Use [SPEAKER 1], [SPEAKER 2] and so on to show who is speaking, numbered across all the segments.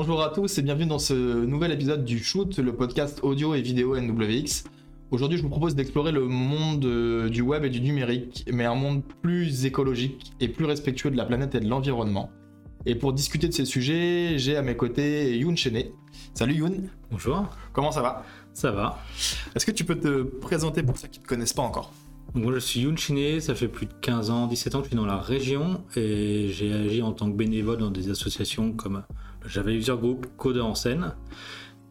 [SPEAKER 1] Bonjour à tous et bienvenue dans ce nouvel épisode du Shoot, le podcast audio et vidéo NWX. Aujourd'hui, je vous propose d'explorer le monde euh, du web et du numérique, mais un monde plus écologique et plus respectueux de la planète et de l'environnement. Et pour discuter de ces sujets, j'ai à mes côtés Youn Chené. Salut Youn.
[SPEAKER 2] Bonjour.
[SPEAKER 1] Comment ça va?
[SPEAKER 2] Ça va.
[SPEAKER 1] Est-ce que tu peux te présenter pour ceux qui ne te connaissent pas encore?
[SPEAKER 2] Moi, je suis Youn Chiné, ça fait plus de 15 ans, 17 ans que je suis dans la région et j'ai agi en tant que bénévole dans des associations comme le Java User Group, Code en scène.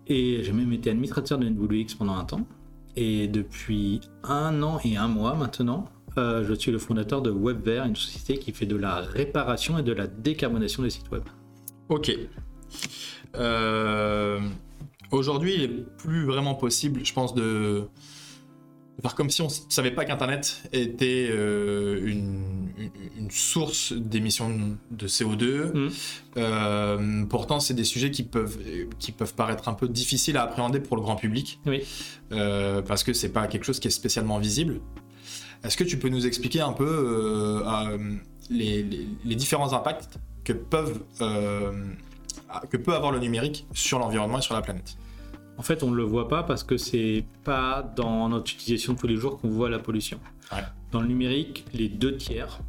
[SPEAKER 2] Et j'ai même été administrateur de NWX pendant un temps. Et depuis un an et un mois maintenant, euh, je suis le fondateur de WebVer, une société qui fait de la réparation et de la décarbonation des sites web.
[SPEAKER 1] Ok. Euh, Aujourd'hui, il est plus vraiment possible, je pense, de, de faire comme si on ne savait pas qu'Internet était euh, une, source d'émissions de CO2.
[SPEAKER 2] Mm.
[SPEAKER 1] Euh, pourtant, c'est des sujets qui peuvent, qui peuvent paraître un peu difficiles à appréhender pour le grand public,
[SPEAKER 2] Oui.
[SPEAKER 1] euh, parce que c'est pas quelque chose qui est spécialement visible. Est-ce que tu peux nous expliquer un peu les, les- les différents impacts que, peuvent, que peut avoir le numérique sur l'environnement et sur la planète?
[SPEAKER 2] En fait, on ne le voit pas parce que c'est pas dans notre utilisation de tous les jours qu'on voit la pollution.
[SPEAKER 1] Ouais.
[SPEAKER 2] Dans le numérique, les deux tiers,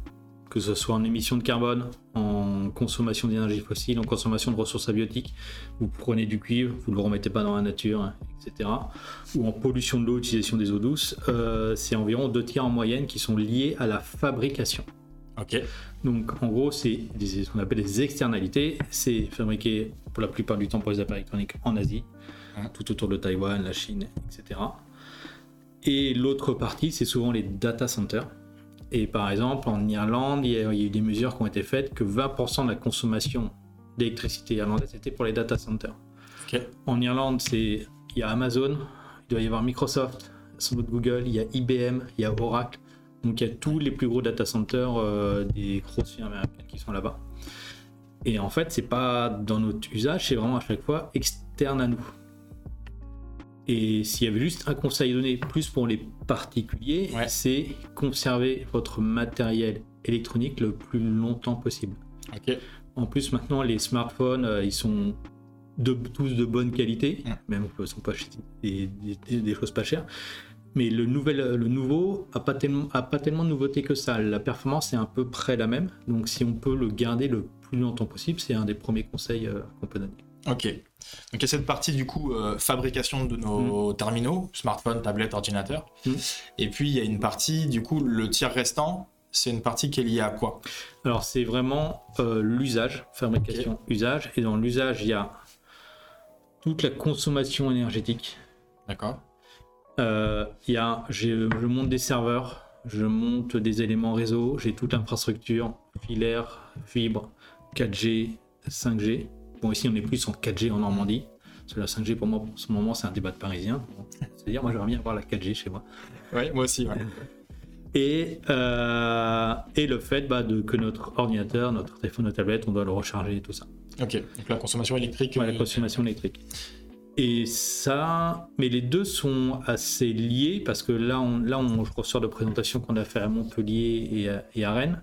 [SPEAKER 2] que ce soit en émissions de carbone, en consommation d'énergie fossile, en consommation de ressources abiotiques, vous prenez du cuivre, vous ne le remettez pas dans la nature, hein, etc. Ou en pollution de l'eau, utilisation des eaux douces, euh, c'est environ deux tiers en moyenne qui sont liés à la fabrication. Donc en gros, c'est ce qu'on appelle des externalités. C'est fabriqué pour la plupart du temps pour les appareils électroniques en Asie,
[SPEAKER 1] Mhm.
[SPEAKER 2] tout autour de Taïwan, la Chine, etc. Et l'autre partie, c'est souvent les data centers. Et par exemple, en Irlande, il y, a, il y a eu des mesures qui ont été faites que 20% de la consommation d'électricité irlandaise était pour les data centers. En Irlande, c'est il y a Amazon, il doit y avoir Microsoft, sans doute Google, il y a IBM, il y a Oracle. Donc il y a tous les plus gros data centers euh, des grosses firmes américaines qui sont là-bas. Et en fait, c'est pas dans notre usage, c'est vraiment à chaque fois externe à nous. Et s'il y avait juste un conseil donné plus pour les particuliers,
[SPEAKER 1] Ouais.
[SPEAKER 2] c'est conserver votre matériel électronique le plus longtemps possible. En plus, maintenant, les smartphones, euh, ils sont de, tous de bonne qualité,
[SPEAKER 1] Mm.
[SPEAKER 2] même ils sont pas des, des- des choses pas chères. Mais le, nouvel, le nouveau a pas, tellement, a pas tellement de nouveautés que ça. La performance est à peu près la même. Donc, si on peut le garder le plus longtemps possible, c'est un des premiers conseils euh, qu'on peut donner.
[SPEAKER 1] Ok. Donc il y a cette partie du coup euh, fabrication de nos terminaux, smartphones, tablettes, ordinateurs.
[SPEAKER 2] Mm.
[SPEAKER 1] Et puis il y a une partie du coup le tiers restant, c'est une partie qui est liée à quoi?
[SPEAKER 2] Alors, c'est vraiment euh, l'usage, fabrication, usage. Et dans l'usage, il y a toute la consommation énergétique.
[SPEAKER 1] D'accord.
[SPEAKER 2] Euh, il y a, je monte des serveurs, je monte des éléments réseau, j'ai toute l'infrastructure, filaire, fibre, 4G, 5G. Bon, ici, on est plus en 4G en Normandie. Parce que la 5G, pour moi, en ce moment, c'est un débat de parisien. C'est-à-dire, moi, j'aimerais bien avoir la 4G chez moi.
[SPEAKER 1] Oui, moi aussi. ouais.
[SPEAKER 2] Et, euh, et le fait bah, de, que notre ordinateur, notre téléphone, notre tablette, on doit le recharger et tout ça.
[SPEAKER 1] Ok. Donc la consommation électrique.
[SPEAKER 2] Ouais, la
[SPEAKER 1] euh,
[SPEAKER 2] consommation électrique. Et ça, mais les deux sont assez liés parce que là, on, là, on, je ressors de présentations qu'on a fait à Montpellier et à, et à Rennes,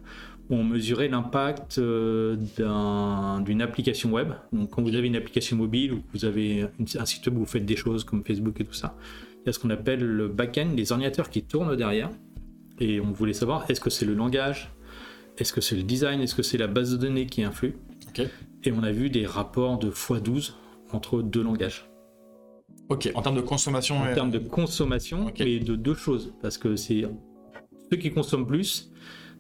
[SPEAKER 2] où on mesurait l'impact euh, d'un- d'une application web. Donc, quand vous avez une application mobile ou que vous avez une- un site web où vous faites des choses comme Facebook et tout ça, il y a ce qu'on appelle le back-end, les ordinateurs qui tournent derrière. Et on voulait savoir, est-ce que c'est le langage? Est-ce que c'est le design? Est-ce que c'est la base de données qui influe? Et on a vu des rapports de x12 entre deux langages.
[SPEAKER 1] Ok. En termes de consommation.
[SPEAKER 2] En termes de consommation, mais de deux choses. Parce que c'est ceux qui consomment plus,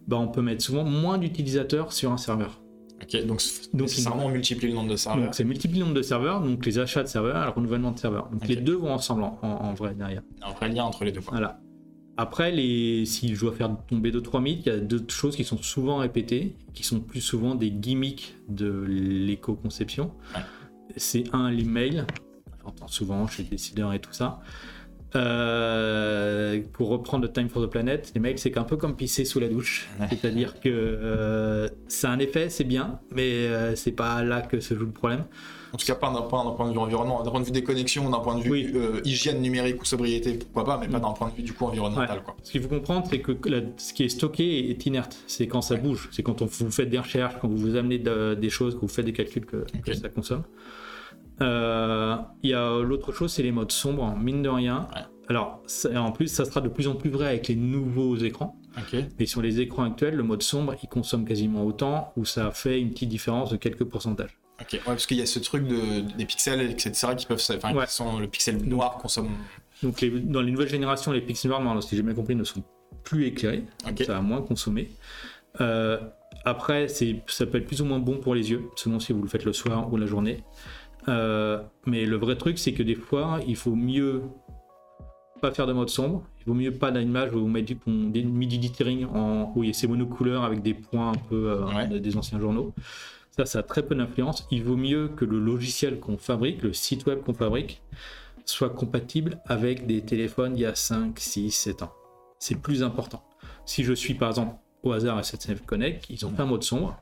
[SPEAKER 2] bah, on peut mettre souvent moins d'utilisateurs sur un serveur.
[SPEAKER 1] Ok. Donc c-
[SPEAKER 2] Donc,
[SPEAKER 1] nécessairement on multiplie le nombre de serveurs.
[SPEAKER 2] Donc c'est multiplier le nombre de serveurs, donc les achats de serveurs, le renouvellement de serveurs. Donc les deux vont ensemble en, en- en vrai derrière.
[SPEAKER 1] Un vrai lien entre les deux. Quoi.
[SPEAKER 2] Voilà. Après, les... si je dois faire tomber deux trois mythes, il y a deux choses qui sont souvent répétées, qui sont plus souvent des gimmicks de l'éco-conception.
[SPEAKER 1] Ouais.
[SPEAKER 2] C'est un, l'email. J'entends souvent chez les décideurs et tout ça. Euh, pour reprendre le Time for the Planet, les mails, c'est un peu comme pisser sous la douche. C'est-à-dire que euh, ça a un effet, c'est bien, mais euh, c'est pas là que se joue le problème.
[SPEAKER 1] En tout cas, pas d'un point, de vue environnement, d'un point de vue des connexions, d'un point de vue
[SPEAKER 2] Oui.
[SPEAKER 1] euh, hygiène numérique ou sobriété, pourquoi pas, mais pas d'un point de vue du coup environnemental.
[SPEAKER 2] Ouais.
[SPEAKER 1] Quoi.
[SPEAKER 2] Ce qu'il faut comprendre, c'est que la- ce qui est stocké est inerte. C'est quand ça
[SPEAKER 1] Ouais.
[SPEAKER 2] bouge. C'est quand on, vous faites des recherches, quand vous vous amenez de- des choses, que vous faites des calculs que, ça consomme. Euh, Il y a l'autre chose, c'est les modes sombres, mine de rien.
[SPEAKER 1] Ouais.
[SPEAKER 2] Alors, ça- en plus, ça sera de plus en plus vrai avec les nouveaux écrans.
[SPEAKER 1] Ok.
[SPEAKER 2] Mais sur les écrans actuels, le mode sombre, il consomme quasiment autant, ou ça fait une petite différence de quelques pourcentages.
[SPEAKER 1] Ok. Ouais, parce qu'il y a ce truc de, des pixels, etc., qui peuvent, enfin,
[SPEAKER 2] Ouais.
[SPEAKER 1] qui sont le pixel noir consomme.
[SPEAKER 2] Donc, les- dans les nouvelles générations, les pixels noirs, non, si j'ai bien compris, ne sont plus éclairés.
[SPEAKER 1] Ok.
[SPEAKER 2] Ça a moins consommé. Euh, après, ça peut être plus ou moins bon pour les yeux, selon si vous le faites le soir ou la journée. Euh, mais le vrai truc, c'est que des fois, il faut mieux pas faire de mode sombre. Il vaut mieux pas d'image où vous mettez du, des midi dithering en où il y a ces monocouleurs avec des points un peu euh,
[SPEAKER 1] Ouais.
[SPEAKER 2] des anciens journaux. Ça, ça a très peu d'influence. Il vaut mieux que le logiciel qu'on fabrique, le site web qu'on fabrique, soit compatible avec des téléphones il y a 5, 6, 7 ans. C'est plus important. Si je suis par exemple au hasard à SNCF Connect, ils ont fait un mode sombre,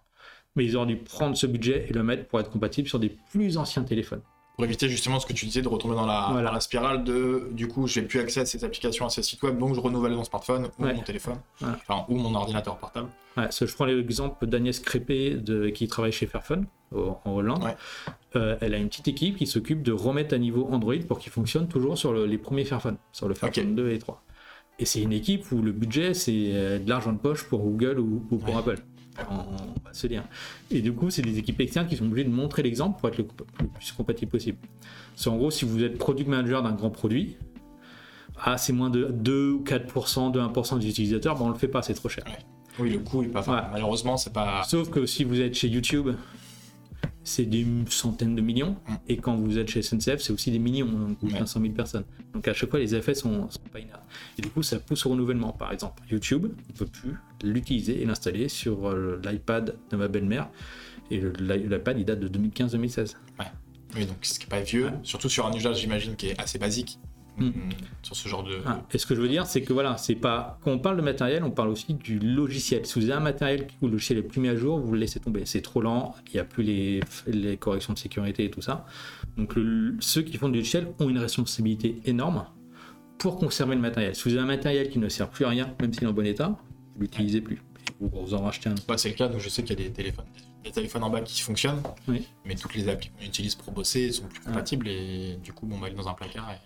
[SPEAKER 2] mais ils auraient dû prendre ce budget et le mettre pour être compatible sur des plus anciens téléphones.
[SPEAKER 1] Pour éviter justement ce que tu disais, de retomber dans la,
[SPEAKER 2] Voilà.
[SPEAKER 1] dans la spirale de du coup, j'ai plus accès à ces applications, à ces sites web, donc je renouvelle mon smartphone ou
[SPEAKER 2] Ouais.
[SPEAKER 1] mon téléphone, enfin, ou mon ordinateur portable.
[SPEAKER 2] Ouais, ça, je prends l'exemple d'Agnès Crépé de, qui travaille chez Fairphone au- en Hollande.
[SPEAKER 1] Ouais.
[SPEAKER 2] Euh, elle a une petite équipe qui s'occupe de remettre à niveau Android pour qu'il fonctionne toujours sur le- les premiers Fairphone, sur le Fairphone
[SPEAKER 1] Ok.
[SPEAKER 2] 2 et 3. Et c'est une équipe où le budget, c'est euh, de l'argent de poche pour Google ou, ou pour
[SPEAKER 1] Ouais.
[SPEAKER 2] Apple. On on va se dire. Et du coup, c'est des équipes externes qui sont obligées de montrer l'exemple pour être le, le plus compatible possible. C'est en gros, si vous êtes product manager d'un grand produit, ah, c'est moins de 2 ou 4% de 1% des utilisateurs, ben on le fait pas, c'est trop cher.
[SPEAKER 1] Oui, le coût est pas. Malheureusement, c'est pas.
[SPEAKER 2] Sauf que si vous êtes chez YouTube, c'est des centaines de millions.
[SPEAKER 1] Mm.
[SPEAKER 2] Et quand vous êtes chez SNCF, c'est aussi des millions, donc ou
[SPEAKER 1] Ouais.
[SPEAKER 2] 500 000 personnes. Donc à chaque fois, les effets sont, sont pas inertes. Et du coup, ça pousse au renouvellement. Par exemple, YouTube, on peut plus l'utiliser et l'installer sur euh, l'iPad de ma belle-mère. Et l'iPad, il date de 2015-2016.
[SPEAKER 1] Oui, donc ce qui est pas vieux,
[SPEAKER 2] Ouais.
[SPEAKER 1] surtout sur un usage, j'imagine, qui est assez basique.
[SPEAKER 2] Mm.
[SPEAKER 1] Sur ce genre de.
[SPEAKER 2] Ah, et ce que je veux dire, c'est que voilà, c'est pas. Quand on parle de matériel, on parle aussi du logiciel. Si vous avez un matériel où le logiciel est plus mis à jour, vous le laissez tomber. C'est trop lent, il n'y a plus les, les corrections de sécurité et tout ça. Donc le- ceux qui font du logiciel ont une responsabilité énorme pour conserver le matériel. Si vous avez un matériel qui ne sert plus à rien, même s'il est en bon état, vous l'utilisez plus. Vous, vous en rachetez un.
[SPEAKER 1] Bah, c'est le cas, donc je sais qu'il y a des téléphones, des téléphones en bas qui fonctionnent,
[SPEAKER 2] Oui.
[SPEAKER 1] mais toutes les applis qu'on utilise pour bosser sont plus compatibles et du coup, bon, bah, il est dans un placard. Et...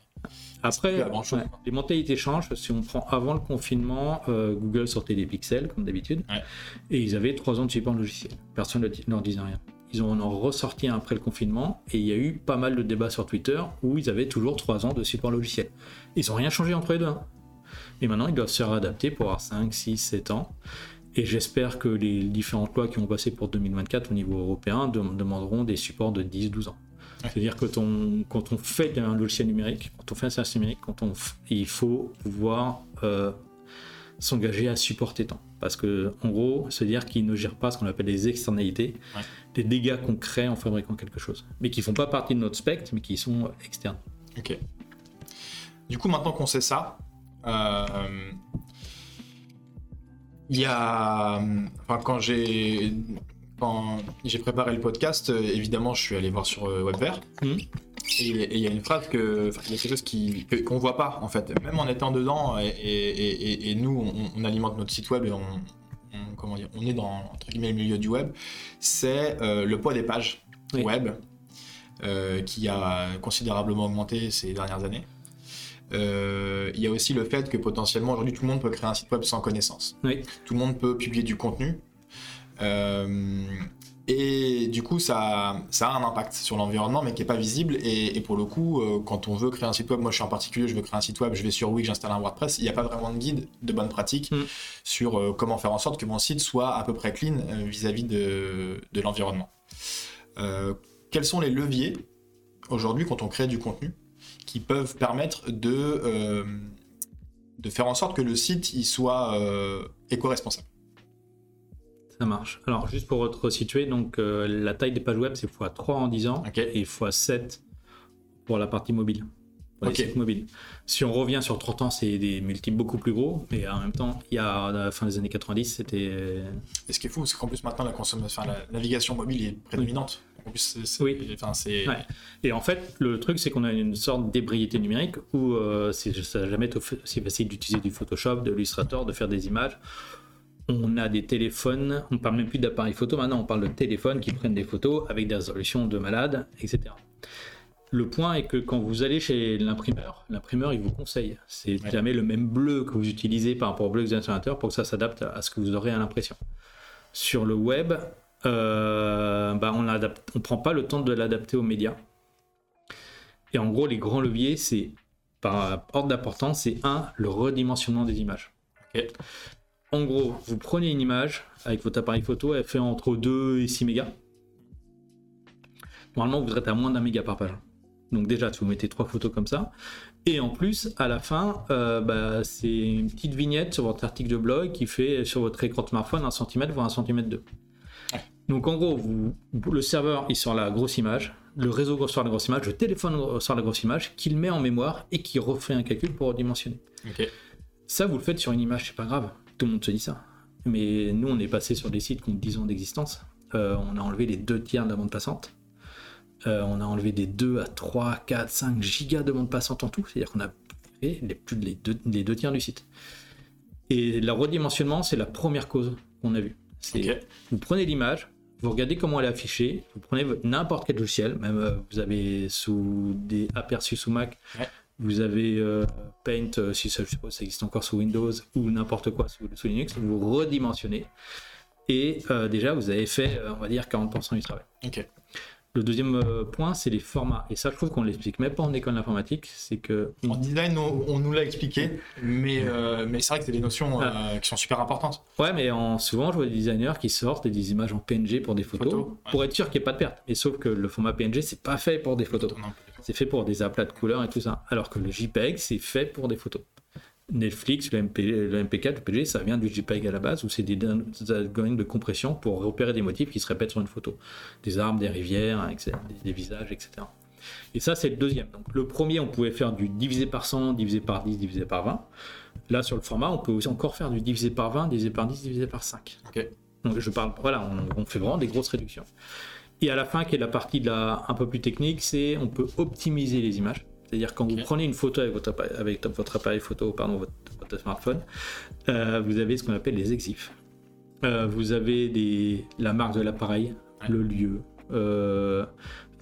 [SPEAKER 2] Après, ouais, les mentalités changent. Si on prend avant le confinement, euh, Google sortait des pixels, comme d'habitude,
[SPEAKER 1] Ouais.
[SPEAKER 2] et ils avaient trois ans de support logiciel. Personne ne leur disait rien. Ils en ont ressorti un après le confinement, et il y a eu pas mal de débats sur Twitter où ils avaient toujours trois ans de support logiciel. Ils n'ont rien changé entre les deux. hein. Et maintenant, ils doivent se réadapter pour avoir 5, 6, 7 ans. Et j'espère que les différentes lois qui ont passé pour 2024 au niveau européen dem- demanderont des supports de 10, 12 ans. C'est-à-dire que quand on, quand on fait un logiciel numérique, quand on fait un service numérique, quand on, il faut pouvoir euh, s'engager à supporter tant. Parce que, en gros, se dire qu'ils ne gèrent pas ce qu'on appelle les externalités,
[SPEAKER 1] Ouais.
[SPEAKER 2] les dégâts qu'on crée en fabriquant quelque chose, mais qui font pas partie de notre spectre, mais qui sont externes.
[SPEAKER 1] Ok. Du coup, maintenant qu'on sait ça, euh, il y a. Enfin, quand j'ai. Quand j'ai préparé le podcast, euh, évidemment, je suis allé voir sur euh, Webver.
[SPEAKER 2] Mhm.
[SPEAKER 1] Et il y a une phrase que. enfin, il y a quelque chose qui- que- qu'on voit pas, en fait. Même en étant dedans, et, et- et- et nous, on, on alimente notre site web et on. on- comment dire On est dans, entre guillemets, le milieu du web. C'est euh, le poids des pages
[SPEAKER 2] Oui.
[SPEAKER 1] web. euh, qui a considérablement augmenté ces dernières années. Euh, il y a aussi le fait que potentiellement aujourd'hui tout le monde peut créer un site web sans connaissance.
[SPEAKER 2] Oui.
[SPEAKER 1] Tout le monde peut publier du contenu. Euh, et du coup, ça, ça a un impact sur l'environnement, mais qui n'est pas visible. Et, et pour le coup, euh, quand on veut créer un site web, moi je suis en particulier, je veux créer un site web, je vais sur Wix, j'installe un WordPress, il n'y a pas vraiment de guide de bonne pratique
[SPEAKER 2] Mm.
[SPEAKER 1] sur euh, comment faire en sorte que mon site soit à peu près clean euh, vis-à-vis de, de l'environnement. Quels sont les leviers aujourd'hui quand on crée du contenu qui peuvent permettre de, de faire en sorte que le site il soit éco-responsable?
[SPEAKER 2] Ça marche. Alors, juste pour te resituer, donc, euh, la taille des pages web, c'est x3 en 10 ans et x7 pour la partie mobile. pour les
[SPEAKER 3] Ok.
[SPEAKER 2] sites mobiles. Si on revient sur 30 ans, c'est des multiples beaucoup plus gros, mais en même temps, il y a à la fin des années 90, c'était
[SPEAKER 1] Et ce qui est fou, c'est qu'en plus maintenant la consommation, enfin, la navigation mobile est prédominante. En plus, c'est, c'est-
[SPEAKER 2] Oui.
[SPEAKER 1] enfin,
[SPEAKER 2] Ouais. Et en fait, le truc, c'est qu'on a une sorte d'ébriété numérique où euh, c'est, ça n'a jamais été aussi facile d'utiliser du Photoshop, de l'Illustrator, de faire des images. On a des téléphones, on parle même plus d'appareils photo, maintenant on parle de téléphones qui prennent des photos avec des résolutions de malades, etc. Le point est que quand vous allez chez l'imprimeur, l'imprimeur il vous conseille. C'est
[SPEAKER 1] Ouais.
[SPEAKER 2] jamais le même bleu que vous utilisez par rapport au bleu que vous avez sur l'ordinateur pour que ça s'adapte à ce que vous aurez à l'impression. Sur le web, euh, bah, on ne prend pas le temps de l'adapter aux médias. Et en gros, les grands leviers, c'est par ordre d'importance, c'est un, le redimensionnement des images. En gros, vous prenez une image avec votre appareil photo, elle fait entre 2 et 6 mégas. Normalement, vous êtes à moins d'un méga par page. Donc déjà, si vous mettez trois photos comme ça, et en plus, à la fin, euh, bah, c'est une petite vignette sur votre article de blog qui fait sur votre écran de smartphone 1 cm voire 1 cm 2. Donc en gros, vous, le serveur il sort la grosse image, le réseau sort la grosse image, le téléphone sort la grosse image, qu'il met en mémoire et qui refait un calcul pour redimensionner. Ça, vous le faites sur une image, c'est pas grave. Tout le monde se dit ça. Mais nous, on est passé sur des sites qui ont 10 ans d'existence. Euh, on a enlevé les deux tiers de la bande passante. Euh, on a enlevé des 2 à 3, 4, 5 gigas de bande passante en tout. C'est-à-dire qu'on a fait les, plus de les deux, les deux tiers du site. Et le redimensionnement, c'est la première cause qu'on a vue. C'est vous prenez l'image, vous regardez comment elle est affichée, vous prenez n'importe quel logiciel, même euh, vous avez sous des aperçus sous Mac,
[SPEAKER 1] Ouais.
[SPEAKER 2] Vous avez euh, Paint, euh, si ça, je suppose ça existe encore sous Windows ou n'importe quoi sous, sous Linux, vous redimensionnez. Et euh, déjà, vous avez fait, on va dire, 40% du travail. Le deuxième point, c'est les formats. Et ça, je trouve qu'on l'explique même pas en école d'informatique. C'est que
[SPEAKER 1] En design, on, on nous l'a expliqué, mais, euh, mais c'est vrai que c'est des notions euh, qui sont super importantes.
[SPEAKER 2] Ouais, mais en, souvent, je vois des designers qui sortent des images en PNG pour des photos,
[SPEAKER 1] Photos, ouais.
[SPEAKER 2] pour être sûr qu'il n'y ait pas de perte. Mais sauf que le format PNG, c'est pas fait pour des photos.
[SPEAKER 1] Non,
[SPEAKER 2] C'est fait pour des aplats de couleurs et tout ça. Alors que le JPEG, c'est fait pour des photos. Netflix, le, MP, le MP4, le PG, ça vient du JPEG à la base, où c'est des, des algorithmes de compression pour repérer des motifs qui se répètent sur une photo. Des arbres, des rivières, etc., des, des visages, etc. Et ça, c'est le deuxième. Donc, le premier, on pouvait faire du divisé par 100, divisé par 10, divisé par 20. Là, sur le format, on peut aussi encore faire du divisé par 20, divisé par 10, divisé par 5.
[SPEAKER 1] Ok.
[SPEAKER 2] Donc, je parle, voilà, on, on fait vraiment des grosses réductions. Et à la fin, qui est la partie de la, un peu plus technique, c'est on peut optimiser les images. C'est-à-dire quand vous prenez une photo avec votre appareil, avec votre appareil photo, pardon, votre, votre smartphone, euh, vous avez ce qu'on appelle les exifs. Euh, vous avez des, la marque de l'appareil,
[SPEAKER 1] Ouais.
[SPEAKER 2] le lieu, euh,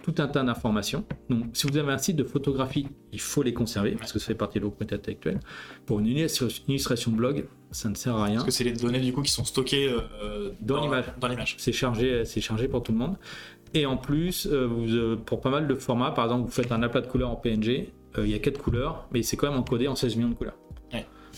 [SPEAKER 2] tout un tas d'informations. Donc, si vous avez un site de photographie, il faut les conserver parce que ça fait partie de vos propriété intellectuelle. Pour une illustration blog, ça ne sert à rien.
[SPEAKER 1] Parce que c'est les données du coup qui sont stockées euh,
[SPEAKER 2] Dans l'image.
[SPEAKER 1] Dans l'image.
[SPEAKER 2] C'est chargé, c'est chargé pour tout le monde. Et en plus, euh, vous, euh, pour pas mal de formats, par exemple, vous faites un aplat de couleurs en PNG, euh, il y a 4 couleurs, mais c'est quand même encodé en 16 millions de couleurs.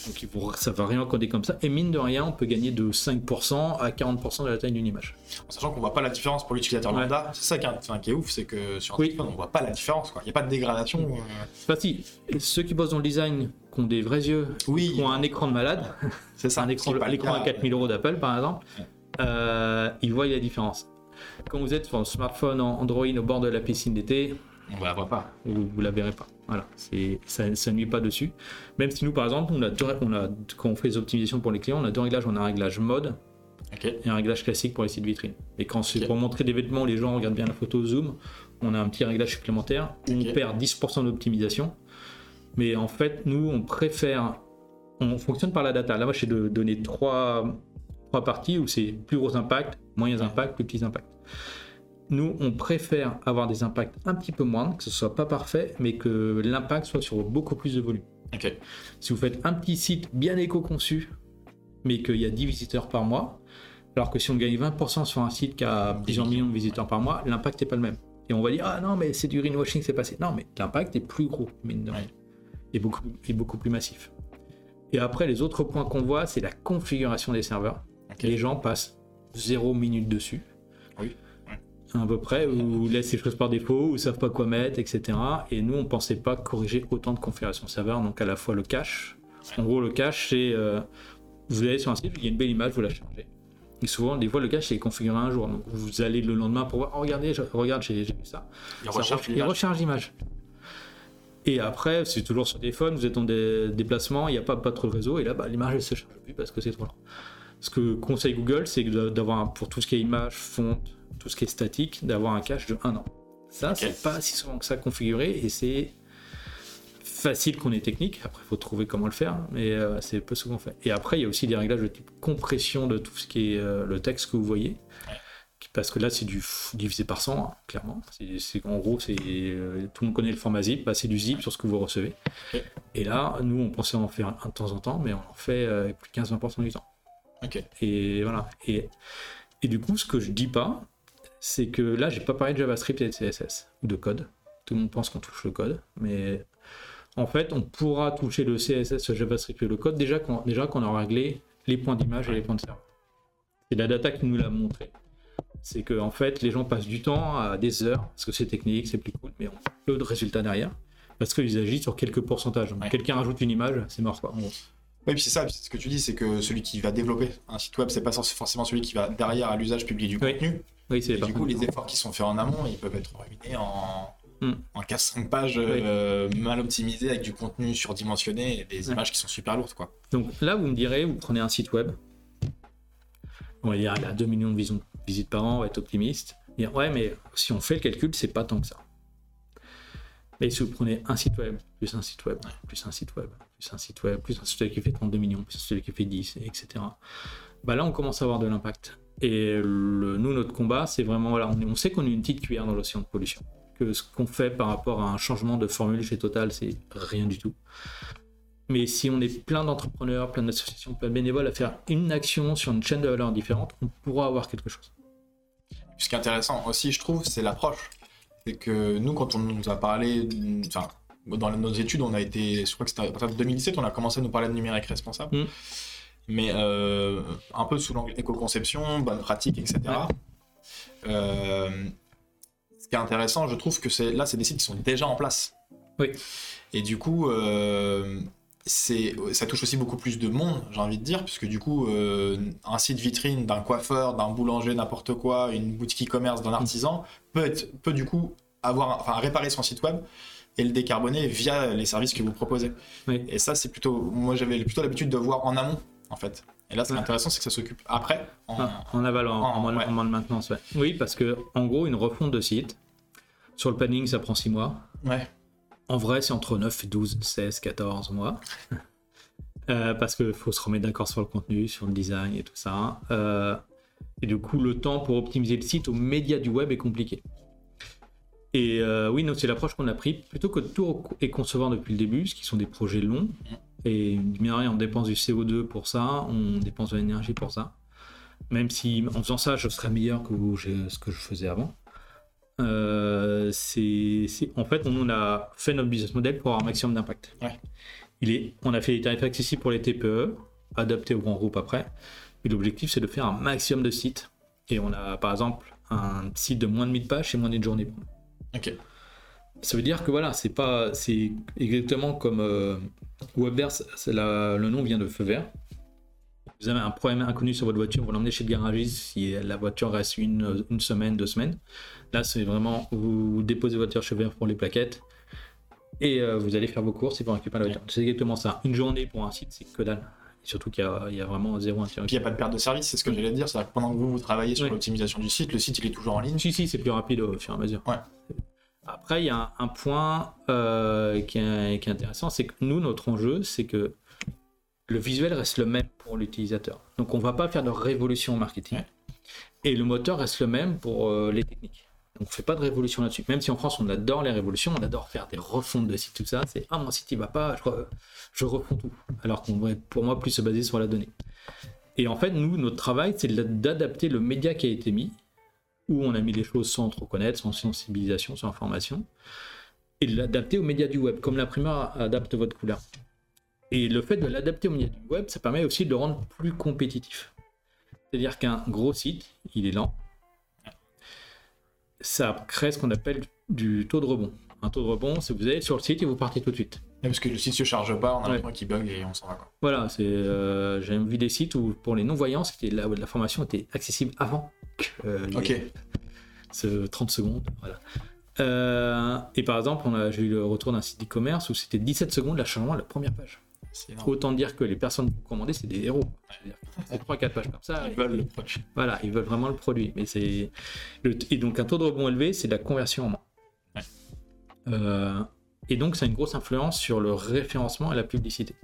[SPEAKER 2] Donc il faut- ça va rien encoder comme ça. Et mine de rien, on peut gagner de 5% à 40% de la taille d'une image.
[SPEAKER 1] En sachant qu'on voit pas la différence pour l'utilisateur
[SPEAKER 2] Ouais.
[SPEAKER 1] lambda. C'est ça qui est, enfin, qui est ouf, c'est que sur un
[SPEAKER 2] Oui.
[SPEAKER 1] téléphone, on voit pas la différence. Il n'y a pas de dégradation. euh.
[SPEAKER 2] Enfin, si, ceux qui bossent dans le design, qui ont des vrais yeux,
[SPEAKER 1] Oui,
[SPEAKER 2] qui ont un écran de malade,
[SPEAKER 1] c'est ça.
[SPEAKER 2] un écran, l'écran à
[SPEAKER 1] cas.
[SPEAKER 2] 4000 euros d'Apple par exemple,
[SPEAKER 1] Ouais.
[SPEAKER 2] euh, ils voient la différence. Quand vous êtes sur un smartphone en Android au bord de la piscine d'été,
[SPEAKER 1] On la voit pas.
[SPEAKER 2] vous, vous la verrez pas. Voilà, ça, ça nuit pas dessus. Même si nous, par exemple, on a, deux- on a, quand on fait les optimisations pour les clients, on a deux réglages. On a un réglage mode et un réglage classique pour les sites vitrines. Et quand c'est pour montrer des vêtements, les gens regardent bien la photo zoom, on a un petit réglage supplémentaire où on perd 10% d'optimisation. Mais en fait, nous, on préfère. On fonctionne par la data. Là, moi, j'ai donné trois, trois parties où c'est plus gros impact, moyens impacts, plus petits impacts. Nous, on préfère avoir des impacts un petit peu moindres, que ce soit pas parfait, mais que l'impact soit sur beaucoup plus de volume.
[SPEAKER 1] Ok.
[SPEAKER 2] Si vous faites un petit site bien éco-conçu, mais qu'il y a 10 visiteurs par mois, alors que si on gagne 20% sur un site qui a plusieurs millions de visiteurs par mois, l'impact n'est pas le même. Et on va dire, ah non, mais c'est du greenwashing, c'est passé. Non, mais l'impact est plus gros, mine de rien,
[SPEAKER 1] Ouais.
[SPEAKER 2] et beaucoup, et beaucoup plus massif. Et après, les autres points qu'on voit, c'est la configuration des serveurs. Les gens passent 0 minutes dessus. À peu près, ou laissent les choses par défaut, ou savent pas quoi mettre, etc. Et nous, on pensait pas corriger autant de configurations serveur, donc à la fois le cache. En gros, le cache, c'est. euh, vous allez sur un site, il y a une belle image, vous la chargez. Et souvent, des fois, le cache est configuré un jour. Donc, vous allez le lendemain pour voir, oh, regardez, je- regarde, j'ai vu ça.
[SPEAKER 1] Il recharge l'image.
[SPEAKER 2] Et après, c'est toujours sur téléphone, vous êtes en dé- déplacement, il n'y a pas, pas trop de réseau, et là, bah, l'image, elle se charge plus parce que c'est trop lent. Ce que conseille Google, c'est d'avoir, pour tout ce qui est image, font, tout ce qui est statique, d'avoir un cache de 1 an. Ça, c'est pas si souvent que ça configuré, et c'est facile qu'on ait technique. Après, il faut trouver comment le faire, mais euh, c'est peu souvent fait. Et après, il y a aussi des réglages de type compression de tout ce qui est euh, le texte que vous voyez. Parce que là, c'est du divisé par 100, hein, clairement. C'est, en gros, c'est, euh, tout le monde connaît le format zip, bah, c'est du zip sur ce que vous recevez. Et là, nous, on pensait en faire un de temps en temps, mais on en fait plus de 15-20% du temps.
[SPEAKER 1] Ok.
[SPEAKER 2] Et voilà. Et, et du coup, ce que je dis pas, c'est que là, j'ai pas parlé de JavaScript et de CSS ou de code. Tout le monde pense qu'on touche le code, mais en fait, on pourra toucher le CSS, le JavaScript et le code déjà qu'on déjà qu'on a réglé les points d'image et les points de serveur. C'est la data qui nous l'a montré. C'est que en fait, les gens passent du temps à des heures parce que c'est technique, c'est plus cool, mais on a peu de résultats derrière parce qu'ils agissent sur quelques pourcentages. Donc,
[SPEAKER 1] Ouais.
[SPEAKER 2] Quelqu'un rajoute une image, c'est mort quoi. en gros.
[SPEAKER 1] Oui, puis c'est ça, ce que tu dis, c'est que celui qui va développer un site web, c'est pas forcément celui qui va derrière à l'usage publier du
[SPEAKER 2] Oui.
[SPEAKER 1] contenu.
[SPEAKER 2] Oui, c'est
[SPEAKER 1] du coup, les efforts qui sont faits en amont, ils peuvent être ruinés en,
[SPEAKER 2] Hmm.
[SPEAKER 1] en 4-5 pages euh, mal optimisées avec du contenu surdimensionné et des
[SPEAKER 2] Ouais.
[SPEAKER 1] images qui sont super lourdes. Quoi.
[SPEAKER 2] Donc là, vous me direz, vous prenez un site web, on va dire, il a 2 millions de visites par an, on va être optimiste. Dire, ouais, mais si on fait le calcul, c'est pas tant que ça. Mais si vous prenez un site web, plus un site web, plus un site web, plus un site web, plus un site web qui fait 32 millions, plus un site web qui fait 10, etc. Bah là, on commence à avoir de l'impact. Et nous, notre combat, c'est vraiment, voilà, on sait qu'on est une petite cuillère dans l'océan de pollution. Que ce qu'on fait par rapport à un changement de formule chez Total, c'est rien du tout. Mais si on est plein d'entrepreneurs, plein d'associations, plein de bénévoles à faire une action sur une chaîne de valeur différente, on pourra avoir quelque chose.
[SPEAKER 1] Ce qui est intéressant aussi, je trouve, c'est l'approche. C'est que nous, quand on nous a parlé, enfin, dans nos études, on a été, je crois que c'était à partir de 2017, on a commencé à nous parler de numérique responsable.
[SPEAKER 2] Mm.
[SPEAKER 1] Mais euh, un peu sous l'angle éco-conception, bonne pratique, etc. Euh, ce qui est intéressant, je trouve que c'est là, c'est des sites qui sont déjà en place.
[SPEAKER 2] Oui.
[SPEAKER 1] Et du coup, euh, ça touche aussi beaucoup plus de monde, j'ai envie de dire, puisque du coup, euh, un site vitrine d'un coiffeur, d'un boulanger, n'importe quoi, une boutique e-commerce, d'un artisan, peut, être, peut du coup avoir, enfin, réparer son site web et le décarboner via les services que vous proposez.
[SPEAKER 2] Oui.
[SPEAKER 1] Et ça, c'est plutôt, moi j'avais plutôt l'habitude de voir en amont, en fait. Et là, ce qui est
[SPEAKER 2] Ouais.
[SPEAKER 1] intéressant, c'est que ça s'occupe après. En...
[SPEAKER 2] Ah, en aval, en, moins,
[SPEAKER 1] ouais.
[SPEAKER 2] en moins de maintenance. ouais. Oui, parce que en gros, une refonte de site, sur le planning, ça prend 6 mois.
[SPEAKER 1] Ouais.
[SPEAKER 2] En vrai, c'est entre 9 et 12, 16, 14 mois. Euh, parce qu'il faut se remettre d'accord sur le contenu, sur le design et tout ça. Euh, et du coup, le temps pour optimiser le site aux médias du web est compliqué. Et euh, oui, c'est l'approche qu'on a pris. Plutôt que de tout et concevoir depuis le début, ce qui sont des projets longs, et mine rien, on dépense du CO2 pour ça, on dépense de l'énergie pour ça. Même si en faisant ça, je serais meilleur que ce que je faisais avant. Euh, c'est, en fait, on a fait notre business model pour avoir un maximum d'impact.
[SPEAKER 1] Ouais.
[SPEAKER 2] Il est, on a fait des tarifs accessibles pour les TPE, adaptés aux grands groupes après. Et l'objectif, c'est de faire un maximum de sites. Et on a, par exemple, un site de moins de 1000 pages, c'est moins d'une journée.
[SPEAKER 1] Ok.
[SPEAKER 2] Ça veut dire que voilà, c'est pas, c'est exactement comme euh, Webverse, la- le nom vient de feu vert. Vous avez un problème inconnu sur votre voiture, vous l'emmenez chez le garagiste si la voiture reste une, une semaine, deux semaines. Là, c'est vraiment, vous déposez votre voiture chez vert pour les plaquettes et euh, vous allez faire vos courses et vous récupérez la voiture. C'est exactement ça. Une journée pour un site, c'est que dalle. Surtout qu'il y y a vraiment zéro
[SPEAKER 1] Puis il n'y a pas de perte de service, c'est ce que j'allais dire. C'est-à-dire que pendant que vous, vous travaillez sur
[SPEAKER 2] Ouais.
[SPEAKER 1] l'optimisation du site, le site il est toujours en ligne.
[SPEAKER 2] Si, si, c'est plus rapide au fur et à mesure.
[SPEAKER 1] Ouais.
[SPEAKER 2] Après, il y a un, point euh, qui, est, intéressant, c'est que nous, notre enjeu, c'est que le visuel reste le même pour l'utilisateur. Donc, on va pas faire de révolution marketing. Et le moteur reste le même pour euh, les techniques. Donc, on fait pas de révolution là-dessus. Même si en France, on adore les révolutions, on adore faire des refontes de sites, tout ça. C'est ah, mon site, il va pas, je, je refonds tout. Alors qu'on devrait, pour moi, plus se baser sur la donnée. Et en fait, nous, notre travail, c'est d'adapter le média qui a été mis où on a mis les choses sans trop connaître, sans sensibilisation, sans information, et de l'adapter aux médias du web, comme l'imprimeur adapte votre couleur. Et le fait de l'adapter aux médias du web, ça permet aussi de le rendre plus compétitif. C'est-à-dire qu'un gros site, il est lent, ça crée ce qu'on appelle du taux de rebond. Un taux de rebond, c'est que vous allez sur le site et vous partez tout de suite.
[SPEAKER 1] Même parce que le site se charge pas, on a
[SPEAKER 2] Ouais.
[SPEAKER 1] un point qui bug et on s'en va. Quoi.
[SPEAKER 2] Voilà, c'est, euh, j'ai vu des sites où pour les non-voyants, c'était la, la formation était accessible avant que euh, les-
[SPEAKER 1] Ok.
[SPEAKER 2] ce 30 secondes. Voilà. Euh, et par exemple, on a- j'ai eu le retour d'un site e-commerce où c'était 17 secondes la chargement à la première page. Autant dire que les personnes commandées, c'est des héros. C'est 3-4 pages comme ça.
[SPEAKER 1] Ils veulent le produit.
[SPEAKER 2] Voilà, ils veulent vraiment le produit. Mais c'est le- et donc un taux de rebond élevé, c'est de la conversion en moins.
[SPEAKER 1] Ouais.
[SPEAKER 2] Euh, et donc ça a une grosse influence sur le référencement et la publicité.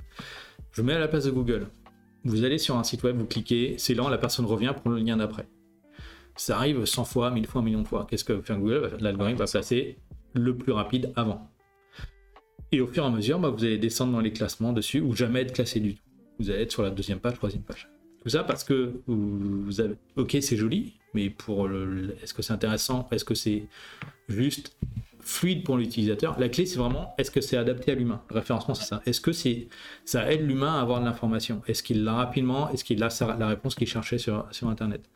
[SPEAKER 2] Je mets à la place de Google. Vous allez sur un site web, vous cliquez, c'est lent, la personne revient, prend le lien d'après. Ça arrive 100 fois, 1000 fois, un million de fois. Qu'est-ce que faire Google? L'algorithme va placer le plus rapide avant. Et au fur et à mesure, bah, vous allez descendre dans les classements dessus ou jamais être classé du tout. Vous allez être sur la deuxième page, troisième page. Tout ça parce que vous avez. Ok, c'est joli, mais pour le- Est-ce que c'est intéressant? Est-ce que c'est juste fluide pour l'utilisateur La clé, c'est vraiment est-ce que c'est adapté à l'humain? Le référencement, c'est ça. Est-ce que c'est ça aide l'humain à avoir de l'information? Est-ce qu'il l'a rapidement? Est-ce qu'il a la réponse qu'il cherchait sur, sur Internet?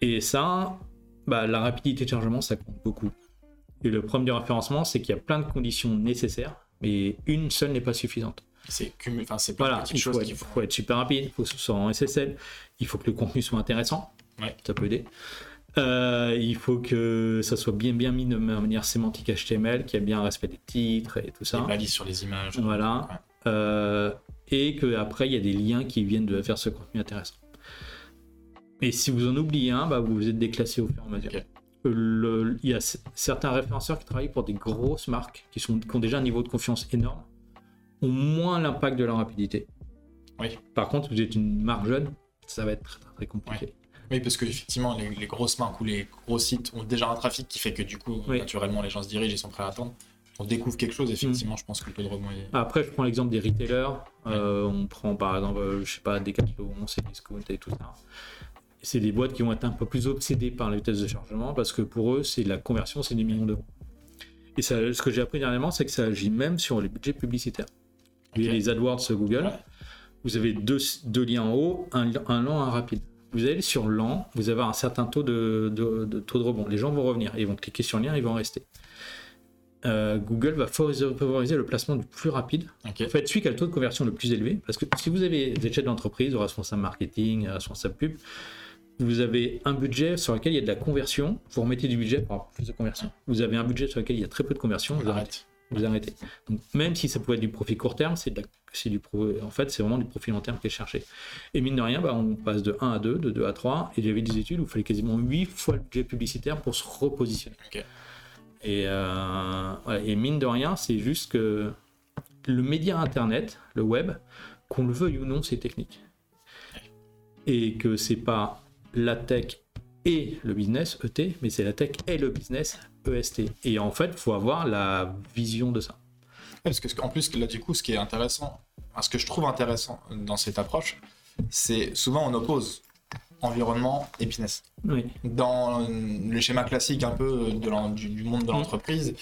[SPEAKER 2] Et ça, bah, la rapidité de chargement, ça compte beaucoup. Et le problème du référencement, c'est qu'il y a plein de conditions nécessaires, mais une seule n'est pas suffisante.
[SPEAKER 1] C'est cumul- enfin, c'est plein de
[SPEAKER 2] Voilà,
[SPEAKER 1] petites
[SPEAKER 2] il faut, être,
[SPEAKER 1] faut
[SPEAKER 2] être super rapide, il faut que ce soit en SSL, il faut que le contenu soit intéressant,
[SPEAKER 1] Ouais.
[SPEAKER 2] ça peut aider. Euh, il faut que ça soit bien bien mis de manière sémantique HTML, qu'il y ait bien un respect des titres et tout
[SPEAKER 1] Les
[SPEAKER 2] ça.
[SPEAKER 1] balises sur les images.
[SPEAKER 2] Voilà.
[SPEAKER 1] Ouais.
[SPEAKER 2] Euh, et qu'après, il y a des liens qui viennent de faire ce contenu intéressant. Et si vous en oubliez un, bah, vous êtes déclassé au fur et à mesure. Le- il y a certains référenceurs qui travaillent pour des grosses marques qui, sont, qui ont déjà un niveau de confiance énorme, ont moins l'impact de la rapidité.
[SPEAKER 1] Oui.
[SPEAKER 2] Par contre, vous êtes une marque jeune, ça va être très, très, très compliqué.
[SPEAKER 1] Oui, parce que effectivement, les, les grosses marques ou les gros sites ont déjà un trafic qui fait que du coup,
[SPEAKER 2] Oui.
[SPEAKER 1] naturellement, les gens se dirigent, ils sont prêts à attendre. On découvre quelque chose,
[SPEAKER 2] Mm.
[SPEAKER 1] effectivement, je pense que le taux de rebond est.
[SPEAKER 2] Après, je prends l'exemple des retailers. Euh, on prend par exemple, euh, je sais pas, Decathlon, Cdiscount et tout ça. C'est des boîtes qui vont être un peu plus obsédées par la vitesse de chargement parce que pour eux, c'est la conversion, c'est des millions d'euros. Et ça, ce que j'ai appris dernièrement, c'est que ça agit même sur les budgets publicitaires. Vous
[SPEAKER 1] Ok.
[SPEAKER 2] avez les AdWords Google,
[SPEAKER 1] Ouais.
[SPEAKER 2] vous avez deux, deux liens en haut, un, un lent, un rapide. Vous allez sur lent, vous avez un certain taux de, de- de taux de rebond. Les gens vont revenir, ils vont cliquer sur le lien, ils vont rester. Euh, Google va favoriser, le placement du plus rapide
[SPEAKER 1] Ok.
[SPEAKER 2] en fait, celui qui a le taux de conversion le plus élevé, parce que si vous avez des chefs d'entreprise, responsable marketing, responsable pub, vous avez un budget sur lequel il y a de la conversion, vous remettez du budget pour avoir plus de conversion. Vous avez un budget sur lequel il y a très peu de conversion, vous arrêtez. Vous arrêtez. Donc, même si ça peut être du profit court terme, c'est du en fait, c'est vraiment du profit long terme qui est cherché. Et mine de rien, bah, on passe de 1 à 2, de 2 à 3, et j'avais des études où il fallait quasiment 8 fois le budget publicitaire pour se repositionner. Et, euh, voilà. et mine de rien, c'est juste que le média internet, le web, qu'on le veuille ou non, c'est technique. Et que c'est pas la tech et le business, ET, mais c'est la tech et le business, EST. Et en fait, il faut avoir la vision de ça.
[SPEAKER 1] Parce que en plus, là, du coup, ce qui est intéressant, ce que je trouve intéressant dans cette approche, c'est souvent on oppose environnement et business.
[SPEAKER 2] Oui.
[SPEAKER 1] Dans le schéma classique un peu de du, du monde de l'entreprise,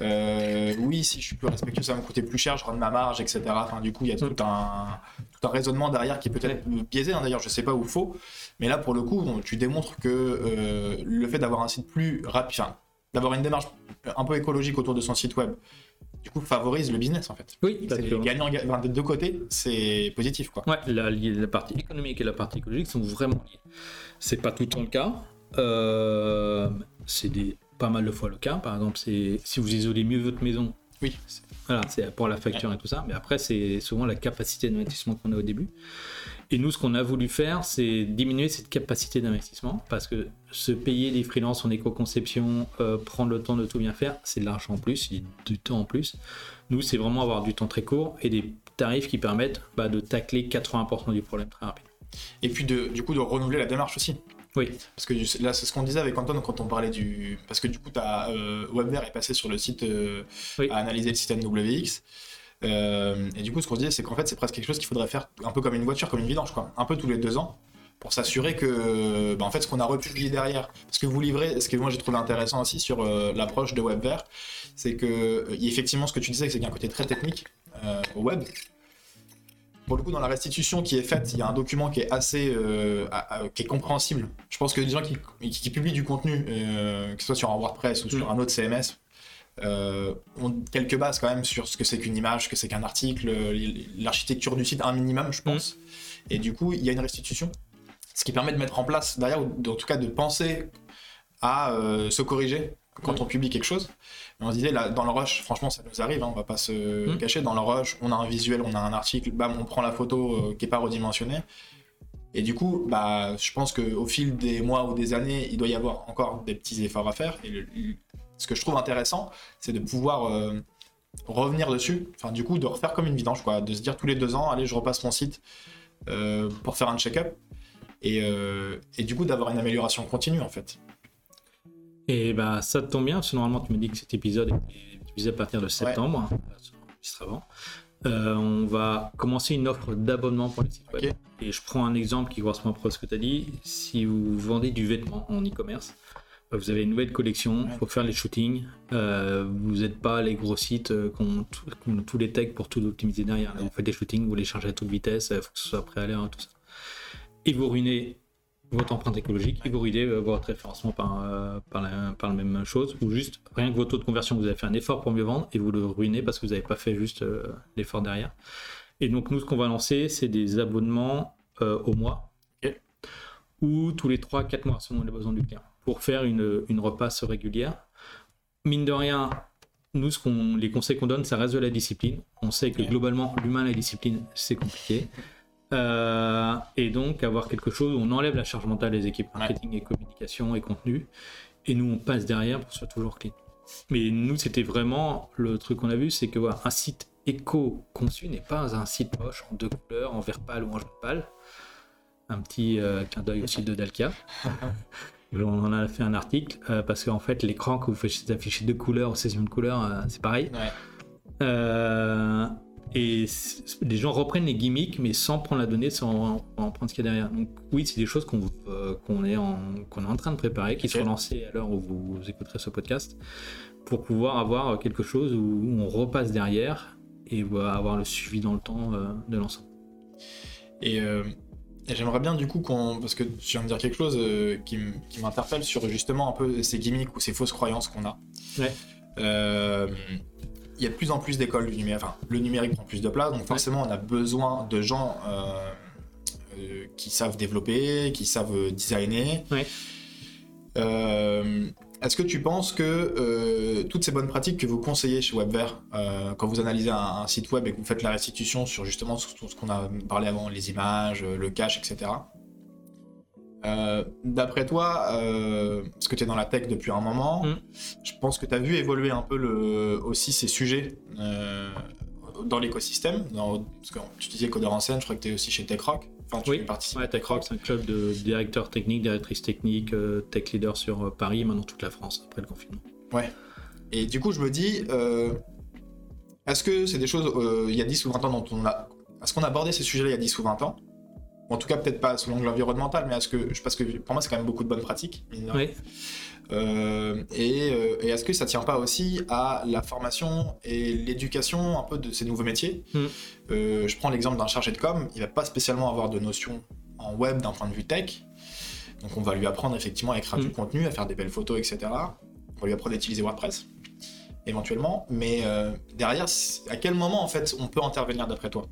[SPEAKER 1] euh, oui, si je suis plus respectueux, ça va me coûter plus cher, je rends ma marge, etc. Enfin, du coup, il y a tout un, tout un raisonnement derrière qui est peut-être biaisé, hein, d'ailleurs, je sais pas où faux. Mais là, pour le coup, tu démontres que euh, le fait d'avoir un site plus rapide, d'avoir une démarche un peu écologique autour de son site web, du coup, favorise le business en fait.
[SPEAKER 2] Oui,
[SPEAKER 1] C'est
[SPEAKER 2] que-
[SPEAKER 1] gagnant, ga- enfin, des deux côtés, c'est positif quoi.
[SPEAKER 2] Ouais, la, la partie économique et la partie écologique sont vraiment liées. C'est pas tout le temps le cas. Euh, c'est des, pas mal de fois le cas. Par exemple, c'est si vous isolez mieux votre maison.
[SPEAKER 1] Oui.
[SPEAKER 2] c'est- Voilà, c'est pour la facture et tout ça. Mais après, c'est souvent la capacité d'investissement qu'on a au début. Et nous, ce qu'on a voulu faire, c'est diminuer cette capacité d'investissement parce que se payer des freelances en éco-conception, euh, prendre le temps de tout bien faire, c'est de l'argent en plus, du temps en plus. Nous, c'est vraiment avoir du temps très court et des tarifs qui permettent bah, de tacler 80% du problème très rapide.
[SPEAKER 1] Et puis de, du coup de renouveler la démarche aussi.
[SPEAKER 2] Oui,
[SPEAKER 1] Parce que là, c'est ce qu'on disait avec Antoine quand on parlait du. Parce que du coup, as, euh, WebVer est passé sur le site euh,
[SPEAKER 2] Oui.
[SPEAKER 1] à analyser le système WX. Euh, et du coup, ce qu'on se disait, c'est qu'en fait, c'est presque quelque chose qu'il faudrait faire un peu comme une voiture, comme une vidange, quoi. Un peu tous les deux ans, pour s'assurer que, bah, en fait, ce qu'on a republié derrière. Parce que vous livrez, ce que moi j'ai trouvé intéressant aussi sur euh, l'approche de WebVer, c'est que, effectivement, ce que tu disais, c'est qu'il y a un côté très technique euh, au web. Pour le coup, dans la restitution qui est faite, il y a un document qui est assez, euh, à- à- qui est compréhensible. Je pense que les gens qui, qui- qui publient du contenu, euh, que ce soit sur un WordPress ou sur
[SPEAKER 2] Mm.
[SPEAKER 1] un autre CMS, euh, ont quelques bases quand même sur ce que c'est qu'une image, ce que c'est qu'un article, l'architecture du site un minimum, je pense. Et du coup, il y a une restitution, ce qui permet de mettre en place derrière, ou en tout cas de penser à se corriger quand
[SPEAKER 2] Mm.
[SPEAKER 1] on publie quelque chose. On se disait, là, dans le rush, franchement, ça nous arrive, hein, on va pas se
[SPEAKER 2] Mm.
[SPEAKER 1] cacher. Dans le rush, on a un visuel, on a un article, bam, on prend la photo euh, qui est pas redimensionnée. Et du coup, bah, je pense qu'au fil des mois ou des années, il doit y avoir encore des petits efforts à faire. Et le- ce que je trouve intéressant, c'est de pouvoir euh, revenir dessus. Enfin, du coup, de refaire comme une vidange, quoi. De se dire tous les deux ans, allez, je repasse mon site euh, pour faire un check-up. Et, et du coup, d'avoir une amélioration continue, en fait.
[SPEAKER 2] Et bah ça tombe bien, parce que normalement tu me dis que cet épisode est diffusé à partir de septembre, hein, ça enregistre avant. Euh, on va commencer une offre d'abonnement pour les sites web. Et je prends un exemple qui correspond un peu à ce que tu as dit. Si vous vendez du vêtement en e-commerce, euh, vous avez une nouvelle collection, il
[SPEAKER 1] Ouais.
[SPEAKER 2] faut faire les shootings. Euh, vous n'êtes pas les gros sites euh, qui ont, tous les tags pour tout optimiser derrière. Là, vous faites des shootings, vous les chargez à toute vitesse, il faut que ce soit prêt à l'air, tout ça. Et vous ruinez votre empreinte écologique et vous ruinez euh, votre référencement par, euh, par, la, par la même chose, ou juste rien que votre taux de conversion, vous avez fait un effort pour mieux vendre et vous le ruinez parce que vous n'avez pas fait juste euh, l'effort derrière. Et donc nous, ce qu'on va lancer, c'est des abonnements euh, au mois, ou tous les 3-4 mois, selon les besoins du client, pour faire une, une repasse régulière. Mine de rien, nous, ce les conseils qu'on donne, ça reste de la discipline. On sait que globalement, l'humain, la discipline, c'est compliqué. Euh, et donc, avoir quelque chose où on enlève la charge mentale des équipes marketing et communication et contenu. Et nous, on passe derrière pour que ce soit toujours clean. Mais nous, c'était vraiment le truc qu'on a vu, c'est que voilà, un site éco-conçu n'est pas un site moche en deux couleurs, en vert pâle ou en jaune pâle. Un petit euh, clin d'œil aussi de Dalkia. on en a fait un article euh, parce qu'en fait, l'écran que vous faites afficher deux couleurs ou saison de couleurs, euh, c'est pareil.
[SPEAKER 1] Ouais.
[SPEAKER 2] Euh, et les gens reprennent les gimmicks, mais sans prendre la donnée, sans en prendre ce qu'il y a derrière. Donc oui, c'est des choses qu'on euh, qu'on est, en, qu'on est en train de préparer, qui
[SPEAKER 1] Ok.
[SPEAKER 2] seront lancées à l'heure où vous écouterez ce podcast, pour pouvoir avoir quelque chose où on repasse derrière et va avoir le suivi dans le temps euh, de l'ensemble.
[SPEAKER 1] Et, euh, et j'aimerais bien du coup qu'on. Parce que tu viens de dire quelque chose euh, qui m'interpelle sur justement un peu ces gimmicks ou ces fausses croyances qu'on a.
[SPEAKER 2] Ouais.
[SPEAKER 1] Il y a de plus en plus d'écoles du numérique. Enfin, le numérique prend plus de place, donc forcément on a besoin de gens euh, euh, qui savent développer, qui savent designer.
[SPEAKER 2] Ouais.
[SPEAKER 1] Euh, Est-ce que tu penses que toutes ces bonnes pratiques que vous conseillez chez Webvert, quand vous analysez un, un site web et que vous faites la restitution sur justement tout ce qu'on a parlé avant, les images, le cache, etc. euh, D'après toi, euh, parce que tu es dans la tech depuis un moment,
[SPEAKER 2] Mm.
[SPEAKER 1] je pense que tu as vu évoluer un peu le, aussi ces sujets euh, dans l'écosystème? Parce que tu disais codeur en scène, je crois que tu es aussi chez TechRock. Enfin, tu
[SPEAKER 2] Oui, Ouais, TechRock, c'est un club de directeurs techniques, directrices techniques, tech leaders sur Paris, maintenant toute la France après le confinement.
[SPEAKER 1] Et du coup, je me dis, est-ce que c'est des choses, il y a 10 ou 20 ans, dont on a. Est-ce qu'on a abordé ces sujets-là il y a 10 ou 20 ans? En tout cas, peut-être pas sous l'angle environnemental, mais est-ce que. Parce que pour moi, c'est quand même beaucoup de bonnes pratiques.
[SPEAKER 2] Oui,
[SPEAKER 1] Euh, et euh, et est-ce que ça tient pas aussi à la formation et l'éducation un peu de ces nouveaux métiers?
[SPEAKER 2] Mm.
[SPEAKER 1] Euh, Je prends l'exemple d'un chargé de com, il va pas spécialement avoir de notions en web d'un point de vue tech. Donc on va lui apprendre effectivement à écrire
[SPEAKER 2] Mm.
[SPEAKER 1] du contenu, à faire des belles photos, etc. On va lui apprendre à utiliser WordPress, éventuellement. Mais euh, derrière, à quel moment en fait on peut intervenir d'après toi?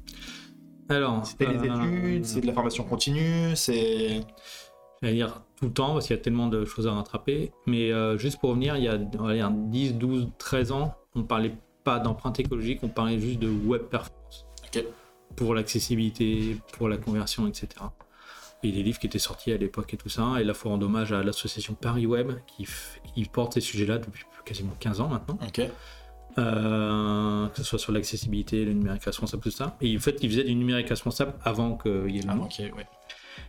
[SPEAKER 2] Alors.
[SPEAKER 1] C'était les
[SPEAKER 2] euh,
[SPEAKER 1] études, c'est de la formation continue, c'est...
[SPEAKER 2] J'allais dire tout le temps, parce qu'il y a tellement de choses à rattraper. Mais euh, juste pour revenir, il y a on va dire, 10, 12, 13 ans, on parlait pas d'empreinte écologique, on parlait juste de web performance. Pour l'accessibilité, pour la conversion, etc. Et les livres qui étaient sortis à l'époque et tout ça. Et là, il faut rendre hommage à l'association Paris Web qui, porte ces sujets-là depuis quasiment 15 ans maintenant. Euh, que ce soit sur l'accessibilité, le numérique responsable, tout ça. Et en fait, ils faisaient du numérique responsable avant qu'il y ait le
[SPEAKER 1] Ah,
[SPEAKER 2] mot.
[SPEAKER 1] ok, ouais.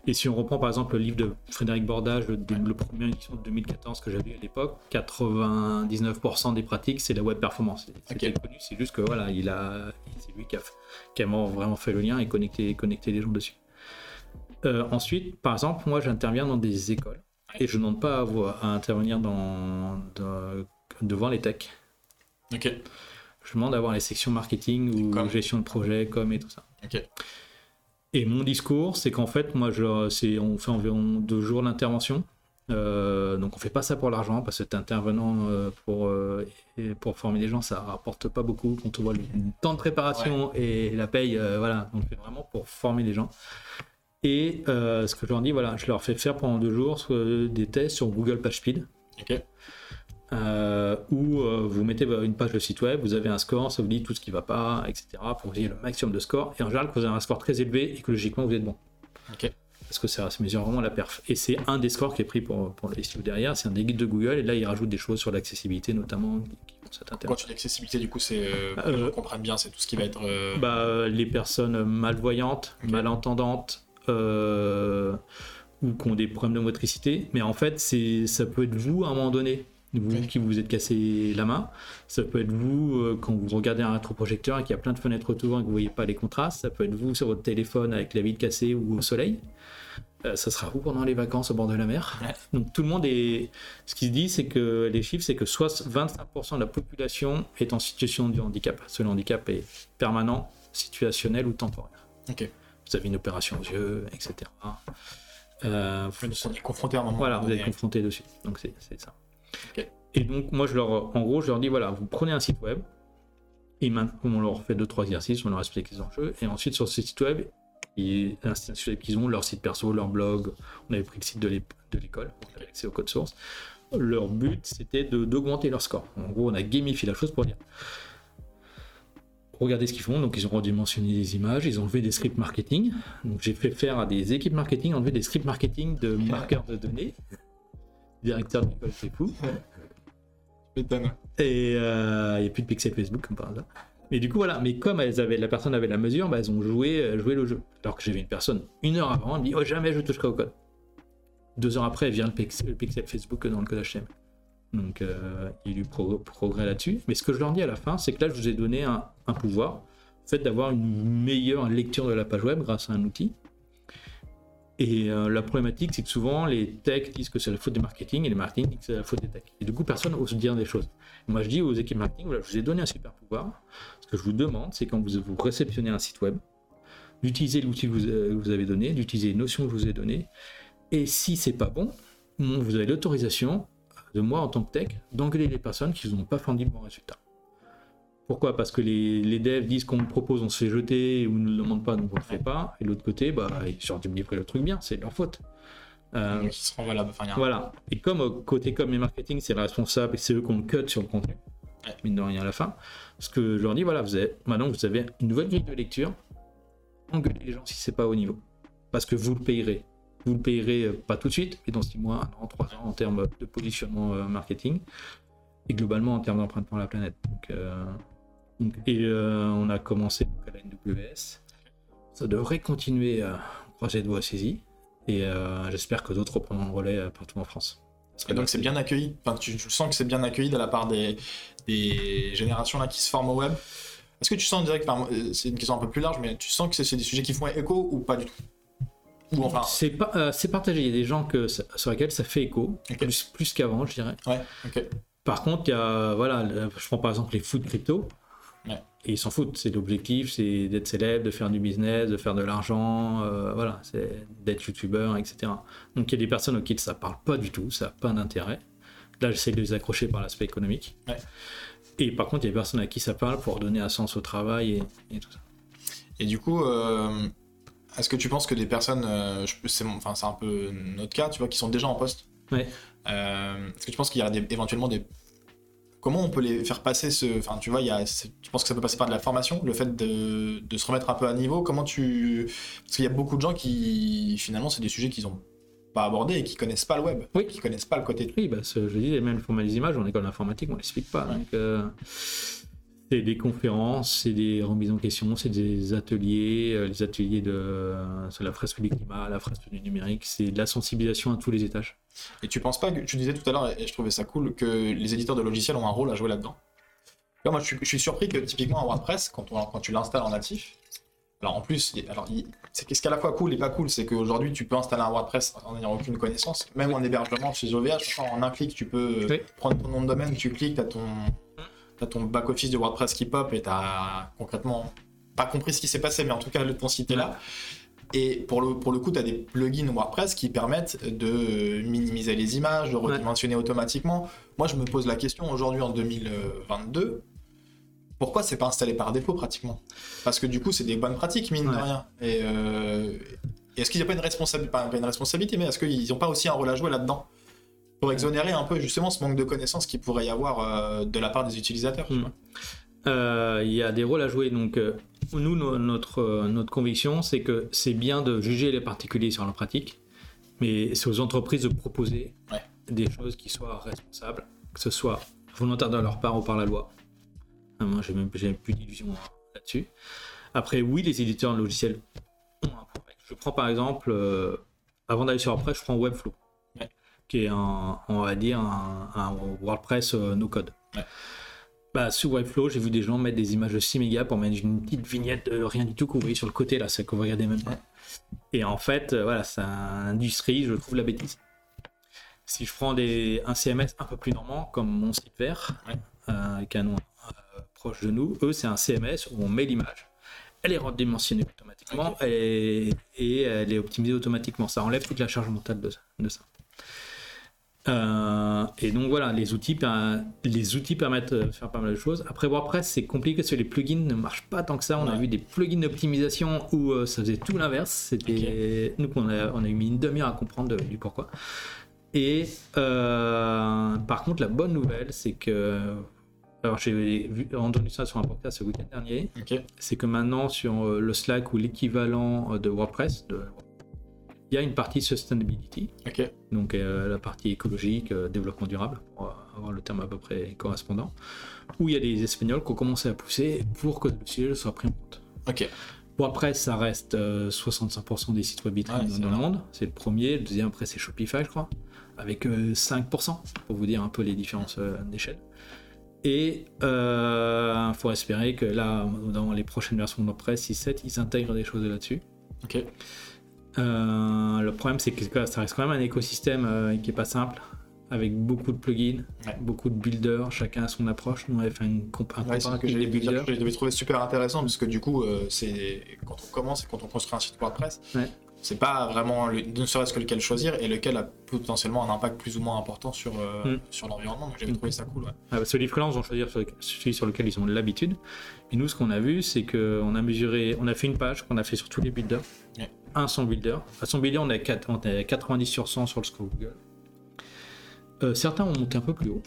[SPEAKER 2] Et si on reprend par exemple le livre de Frédéric Bordage, le, le premier édition de 2014 que j'avais à l'époque, 99% des pratiques c'est la web performance. C'était connu, c'est juste que voilà, il a, c'est lui qui a, qui a vraiment fait le lien et connecté, connecté les gens dessus. Euh, ensuite, par exemple, moi j'interviens dans des écoles et je ne demande pas à, intervenir dans, dans- devant les techs.
[SPEAKER 1] Ok.
[SPEAKER 2] Je demande d'avoir les sections marketing ou gestion de projet, com et tout ça.
[SPEAKER 1] Ok.
[SPEAKER 2] Et mon discours, c'est qu'en fait, moi, je, on fait environ deux jours d'intervention. Euh, donc on fait pas ça pour l'argent parce que t'es intervenant euh, pour, euh, et pour former les gens, ça rapporte pas beaucoup quand on voit le temps de préparation et la paye. voilà, donc c'est vraiment pour former les gens. Et ce que je leur dis, voilà, je leur fais faire pendant deux jours des tests sur Google PageSpeed
[SPEAKER 1] Ok.
[SPEAKER 2] Euh, où euh, vous mettez une page de site web, vous avez un score, ça vous dit tout ce qui va pas, etc. pour que vous ayez le maximum de score. Et en général, quand vous avez un score très élevé, écologiquement, vous êtes bon.
[SPEAKER 1] Ok.
[SPEAKER 2] Parce que ça, ça mesure vraiment la perf. Et c'est un des scores qui est pris pour, pour le SEO derrière. C'est un des guides de Google. Et là, il rajoute des choses sur l'accessibilité, notamment, qui vont
[SPEAKER 1] Quand tu dis accessibilité, du coup, c'est. Euh, pour
[SPEAKER 2] Euh,
[SPEAKER 1] que les comprennent bien, c'est tout ce qui va être. euh,
[SPEAKER 2] Bah, les personnes malvoyantes, malentendantes, ou qui ont des problèmes de motricité. Mais en fait, c'est, ça peut être vous à un moment donné, vous qui vous êtes cassé la main. Ça peut être vous euh, quand vous regardez un rétroprojecteur et qu'il y a plein de fenêtres autour et que vous voyez pas les contrastes. Ça peut être vous sur votre téléphone avec la vitre cassée ou au soleil. Euh, ça sera vous pendant les vacances au bord de la mer.
[SPEAKER 1] Ouais.
[SPEAKER 2] Donc tout le monde est. Ce qui se dit, c'est que les chiffres, c'est que soit 25% de la population est en situation de handicap. Ce handicap est permanent, situationnel ou temporaire. Vous avez une opération aux yeux, etc. Euh,
[SPEAKER 1] on est confronté à un moment.
[SPEAKER 2] voilà, vous êtes confronté dessus. Donc c'est ça. Et donc moi, je leur, en gros, je leur dis voilà, vous prenez un site web. Et maintenant, on leur fait deux trois exercices, on leur explique les enjeux. Et ensuite, sur ce site web, ils, qu'ils ont, leur site perso, leur blog. On avait pris le site de l'é- de l'école, on avait accès au code source. Leur but, c'était d'augmenter leur score. En gros, on a gamifié la chose pour dire regardez ce qu'ils font. Donc, ils ont redimensionné les images, ils ont enlevé des scripts marketing. Donc, j'ai fait faire à des équipes marketing enlever des scripts marketing de marqueurs de données. Directeur de l'école, c'est fou. Et euh, il n'y a plus de pixel Facebook comme par hasard. Mais du coup, voilà. Mais comme elles avaient, la personne avait la mesure, bah, elles ont joué, euh, joué le jeu. Alors que j'avais une personne une heure avant, elle me dit Oh, jamais je toucherai au code. Deux heures après, elle vient le pixel, le pixel Facebook dans le code HTML. Donc, euh, il y a eu pro- progrès là-dessus. Mais ce que je leur dis à la fin, c'est que là, je vous ai donné un, un pouvoir. Le fait d'avoir une meilleure lecture de la page web grâce à un outil. Et euh, la problématique, c'est que souvent, les techs disent que c'est la faute des marketing et les marketing disent que c'est la faute des techs. Et du coup, personne n'ose dire des choses. Moi, je dis aux équipes marketing, voilà, je vous ai donné un super pouvoir. Ce que je vous demande, c'est quand vous, réceptionnez un site web, d'utiliser l'outil que vous, euh, vous avez donné, d'utiliser les notions que je vous ai données. Et si c'est pas bon, bon, vous avez l'autorisation de moi en tant que tech d'engueuler les personnes qui n'ont pas fourni le bon résultat. Pourquoi? Parce que les, les devs disent qu'on me propose, on se fait jeter, ou ne le demande pas, donc on le fait pas. Et de l'autre côté, bah, ils dû me livrer le truc bien, c'est leur faute. Euh,
[SPEAKER 1] Donc, seront valables. Enfin,
[SPEAKER 2] voilà. Et comme euh, côté com et marketing, c'est le responsable et c'est eux qu'on cut sur le contenu,
[SPEAKER 1] Ouais.
[SPEAKER 2] mine de rien à la fin, ce que je leur dis, voilà, vous avez, maintenant vous avez une nouvelle grille de lecture, engueulez les gens si c'est pas au niveau. Parce que vous le payerez. Vous le payerez euh, pas tout de suite, mais dans 6 mois, 1 an, 3 ans en termes de positionnement euh, marketing et globalement en termes d'empreinte pour la planète. Donc, euh, donc- et euh, on a commencé donc, à la NWS. Ça devrait continuer à croiser de voie saisie. Et euh, j'espère que d'autres reprendront le relais euh, partout en France.
[SPEAKER 1] Et donc c'est bien accueilli. Enfin, tu, tu sens que c'est bien accueilli de la part des, des générations là qui se forment au web. Est-ce que tu sens direct, enfin, euh, c'est une question un peu plus large, mais tu sens que c'est c'est des sujets qui font écho ou pas du tout? Ou enfin,
[SPEAKER 2] C'est pas, euh, c'est partagé. Il y a des gens que sur lesquels ça fait écho, plus, plus qu'avant, je dirais.
[SPEAKER 1] ouais, ok.
[SPEAKER 2] Par contre, il y a, voilà, je prends par exemple les foot crypto.
[SPEAKER 1] Ouais.
[SPEAKER 2] Et ils s'en foutent. C'est l'objectif, c'est d'être célèbre, de faire du business, de faire de l'argent, euh, voilà, c'est d'être youtubeur, etc. Donc il y a des personnes auxquelles ça parle pas du tout, ça n'a pas d'intérêt. Là, j'essaie de les accrocher par l'aspect économique.
[SPEAKER 1] Ouais.
[SPEAKER 2] Et par contre, il y a des personnes à qui ça parle pour donner un sens au travail et, et tout ça.
[SPEAKER 1] Et du coup, euh, est-ce que tu penses que des personnes, euh, c'est enfin un peu notre cas, tu vois, qui sont déjà en poste?
[SPEAKER 2] Ouais.
[SPEAKER 1] Est-ce que tu penses qu'il y a des- éventuellement des Comment on peut les faire passer ce. Enfin, tu vois, il y a... tu penses que ça peut passer par de la formation, le fait de, de se remettre un peu à niveau Comment tu. Parce qu'il y a beaucoup de gens qui, finalement, c'est des sujets qu'ils ont pas abordés et qui connaissent pas le web,
[SPEAKER 2] Oui.
[SPEAKER 1] qui connaissent pas le côté.
[SPEAKER 2] Oui, bah, je dis, même le format des images, en école d'informatique, on l'explique pas.
[SPEAKER 1] Ouais.
[SPEAKER 2] Donc, euh, c'est des conférences, c'est des remises en question, c'est des ateliers, euh, les ateliers de euh, sur la fresque du climat, la fresque du numérique, c'est de la sensibilisation à tous les étages.
[SPEAKER 1] Et tu penses pas que. Tu disais tout à l'heure, et je trouvais ça cool, que les éditeurs de logiciels ont un rôle à jouer là-dedans? Là, moi, je suis, je suis surpris que typiquement en WordPress, quand, on- quand tu l'installes en natif, alors en plus, alors, c'est ce qui est à la fois cool et pas cool, c'est qu'aujourd'hui tu peux installer un WordPress en n'ayant aucune connaissance, même en hébergement chez OVH, en un clic tu peux
[SPEAKER 2] Oui.
[SPEAKER 1] prendre ton nom de domaine, tu cliques, t'as ton, t'as ton back-office de WordPress qui pop et t'as concrètement pas compris ce qui s'est passé, mais en tout cas le ton site est là. Et pour le, pour le coup, tu as des plugins WordPress qui permettent de minimiser les images, de redimensionner automatiquement. Moi, je me pose la question aujourd'hui en 2022, pourquoi c'est pas installé par défaut pratiquement? Parce que du coup, c'est des bonnes pratiques, mine de rien. Et, euh, et est-ce qu'il n'y a pas une responsabilité, pas une responsabilité, mais est-ce qu'ils n'ont pas aussi un rôle à jouer là-dedans? Pour exonérer un peu justement ce manque de connaissances qu'il pourrait y avoir euh, de la part des utilisateurs.
[SPEAKER 2] Mm.
[SPEAKER 1] vois.
[SPEAKER 2] Euh, il y a des rôles à jouer. Donc, euh, nous, no- notre, notre conviction, c'est que c'est bien de juger les particuliers sur leur pratique, mais c'est aux entreprises de proposer
[SPEAKER 1] Ouais.
[SPEAKER 2] des choses qui soient responsables, que ce soit volontaire de leur part ou par la loi. Euh, moi, j'ai même plus d'illusions hein, là-dessus. Après, oui, les éditeurs de logiciels ont un problème. Je prends par exemple, euh, avant d'aller sur WordPress, je prends Webflow. Qui est un, on va dire, un, un WordPress euh, no code.
[SPEAKER 1] Ouais.
[SPEAKER 2] Bah, sur Webflow, j'ai vu des gens mettre des images de 6 mégas pour mettre une petite vignette de rien du tout vous voyez sur le côté, là, c'est que vous regardez même pas. Et en fait, euh, voilà, c'est une industrie, je trouve la bêtise. Si je prends des, un CMS un peu plus normand, comme mon site vert,
[SPEAKER 1] Ouais.
[SPEAKER 2] euh, euh, proche de nous, eux, c'est un CMS où on met l'image. Elle est redimensionnée automatiquement et, et elle est optimisée automatiquement. Ça enlève toute la charge mentale de, de ça. Euh, et donc voilà, les outils, les outils permettent de faire pas mal de choses. Après WordPress, c'est compliqué parce que les plugins ne marchent pas tant que ça. On a vu des plugins d'optimisation où euh, ça faisait tout l'inverse. C'était nous qu'on a, on a eu mis une demi-heure à comprendre de- du pourquoi. Et euh, par contre, la bonne nouvelle, c'est que alors j'ai entendu ça sur un podcast ce week-end dernier c'est que maintenant sur euh, le Slack ou l'équivalent euh, de WordPress, de- il y a une partie sustainability, donc euh, la partie écologique, euh, développement durable, pour euh, avoir le terme à peu près correspondant, où il y a des Espagnols qui ont commencé à pousser pour que le sujet soit pris en compte. WordPress, ça reste euh, 65% des sites web
[SPEAKER 1] c'est
[SPEAKER 2] dans le monde. C'est le premier. Le deuxième, après, c'est Shopify, je crois, avec euh, 5%, pour vous dire un peu les différences d'échelle. Et il faut espérer que là, dans les prochaines versions de WordPress 6.7, ils intègrent des choses là-dessus.
[SPEAKER 1] Ok.
[SPEAKER 2] Euh, le problème, c'est que ça reste quand même un écosystème euh, qui est pas simple, avec beaucoup de plugins,
[SPEAKER 1] Ouais.
[SPEAKER 2] beaucoup de builders, chacun a son approche. Nous, on avait fait une comp- un
[SPEAKER 1] Ouais, que. Je devais trouver super intéressant parce que du coup, euh, c'est quand on commence et quand on construit un site WordPress,
[SPEAKER 2] Ouais.
[SPEAKER 1] c'est pas vraiment le- ne serait-ce que lequel choisir et lequel a potentiellement un impact plus ou moins important sur, euh,
[SPEAKER 2] Mm.
[SPEAKER 1] sur l'environnement. Donc j'avais
[SPEAKER 2] Mm.
[SPEAKER 1] trouvé ça cool. Ouais.
[SPEAKER 2] Ah, les freelances vont choisir sur- celui sur lequel ils ont l'habitude. Et nous, ce qu'on a vu, c'est qu'on a mesuré, on a fait une page qu'on a fait sur tous les builders. Un sans builder. À son builder, on est, à quatre- on est à 90 sur 100 sur le score Google. Euh, certains ont monté un peu plus haut.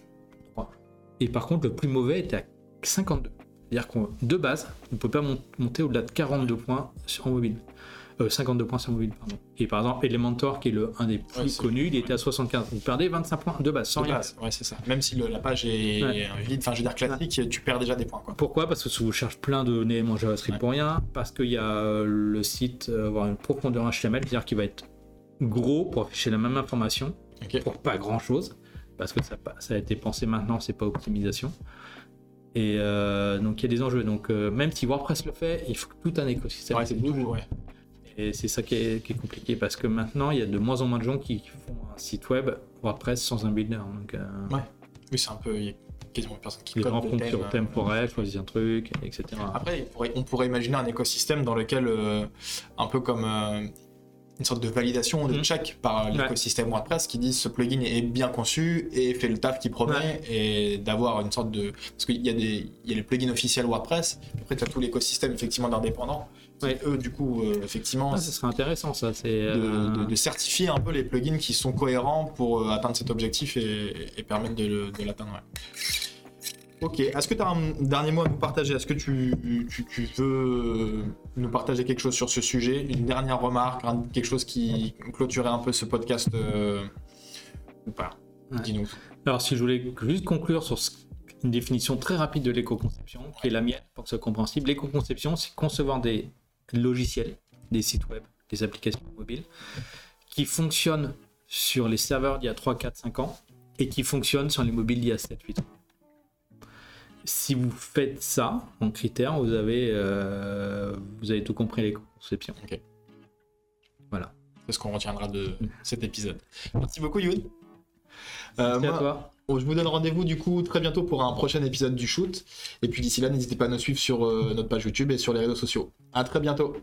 [SPEAKER 2] Et par contre, le plus mauvais était à 52. C'est-à-dire qu'on de base, on ne peut pas mon- monter au-delà de 42 points sur, mobile. Euh, 52 points sur mobile, pardon. Et par exemple, Elementor, qui est le, un des plus
[SPEAKER 1] Ouais,
[SPEAKER 2] connus, il était à 75. Vous perdez 25 points de base, sans
[SPEAKER 1] De
[SPEAKER 2] rien.
[SPEAKER 1] base, ouais, c'est ça. Même si le- la page est
[SPEAKER 2] Ouais.
[SPEAKER 1] vide, enfin je veux dire classique, tu perds déjà des points. Quoi.
[SPEAKER 2] Pourquoi? Parce que si vous cherchez plein de données en JavaScript pour rien, parce qu'il y a euh, le site euh, avoir une profondeur HTML, c'est-à-dire qu'il va être gros pour afficher la même information pour pas grand-chose, parce que ça, a été pensé maintenant, c'est pas optimisation. Et euh, donc il y a des enjeux. Donc euh, même si WordPress le fait, il faut que tout un écosystème
[SPEAKER 1] Ouais, c'est tout. Ouais.
[SPEAKER 2] Et c'est ça qui est, qui est compliqué parce que maintenant il y a de moins en moins de gens qui font un site web WordPress sans un builder. Donc, euh,
[SPEAKER 1] Oui, c'est un peu. Il y a quasiment personne qui code
[SPEAKER 2] font
[SPEAKER 1] thème,
[SPEAKER 2] sur
[SPEAKER 1] euh,
[SPEAKER 2] temporel, choisissent un truc, etc.
[SPEAKER 1] Après, on pourrait, on pourrait imaginer un écosystème dans lequel, euh, un peu comme euh, une sorte de validation de
[SPEAKER 2] Mhm.
[SPEAKER 1] check par l'écosystème WordPress qui dit ce plugin est bien conçu et fait le taf qu'il promet et d'avoir une sorte de. Parce qu'il y, a des- il y a les plugins officiels WordPress, après tu as tout l'écosystème effectivement d'indépendants
[SPEAKER 2] Ouais.
[SPEAKER 1] eux, du coup, euh, effectivement,
[SPEAKER 2] Ah, ce serait intéressant ça. C'est
[SPEAKER 1] de,
[SPEAKER 2] euh,
[SPEAKER 1] de- de certifier un peu les plugins qui sont cohérents pour euh, atteindre cet objectif et, et permettre de l'atteindre. Ok, est-ce que tu as un dernier mot à nous partager? Est-ce que tu, tu- tu veux nous partager quelque chose sur ce sujet? Une dernière remarque, quelque chose qui clôturait un peu ce podcast euh, ou pas?
[SPEAKER 2] Ouais.
[SPEAKER 1] Dis-nous.
[SPEAKER 2] Alors, si je voulais juste conclure sur une définition très rapide de l'éco-conception, qui est la mienne pour que ce soit compréhensible, l'éco-conception, c'est concevoir des logiciels, des sites web, des applications mobiles, qui fonctionnent sur les serveurs d'il y a 3, 4, 5 ans et qui fonctionnent sur les mobiles d'il y a 7, 8 ans. Si vous faites ça en critère, vous avez, euh, vous avez tout compris l'éco-conception. Voilà.
[SPEAKER 1] C'est ce qu'on retiendra de
[SPEAKER 2] Mm.
[SPEAKER 1] cet épisode. Merci beaucoup, Youn. Euh,
[SPEAKER 2] Merci à
[SPEAKER 1] moi-
[SPEAKER 2] toi.
[SPEAKER 1] Je vous donne rendez-vous du coup très bientôt pour un prochain épisode du shoot. Et puis d'ici là, n'hésitez pas à nous suivre sur euh, notre page YouTube et sur les réseaux sociaux. À très bientôt.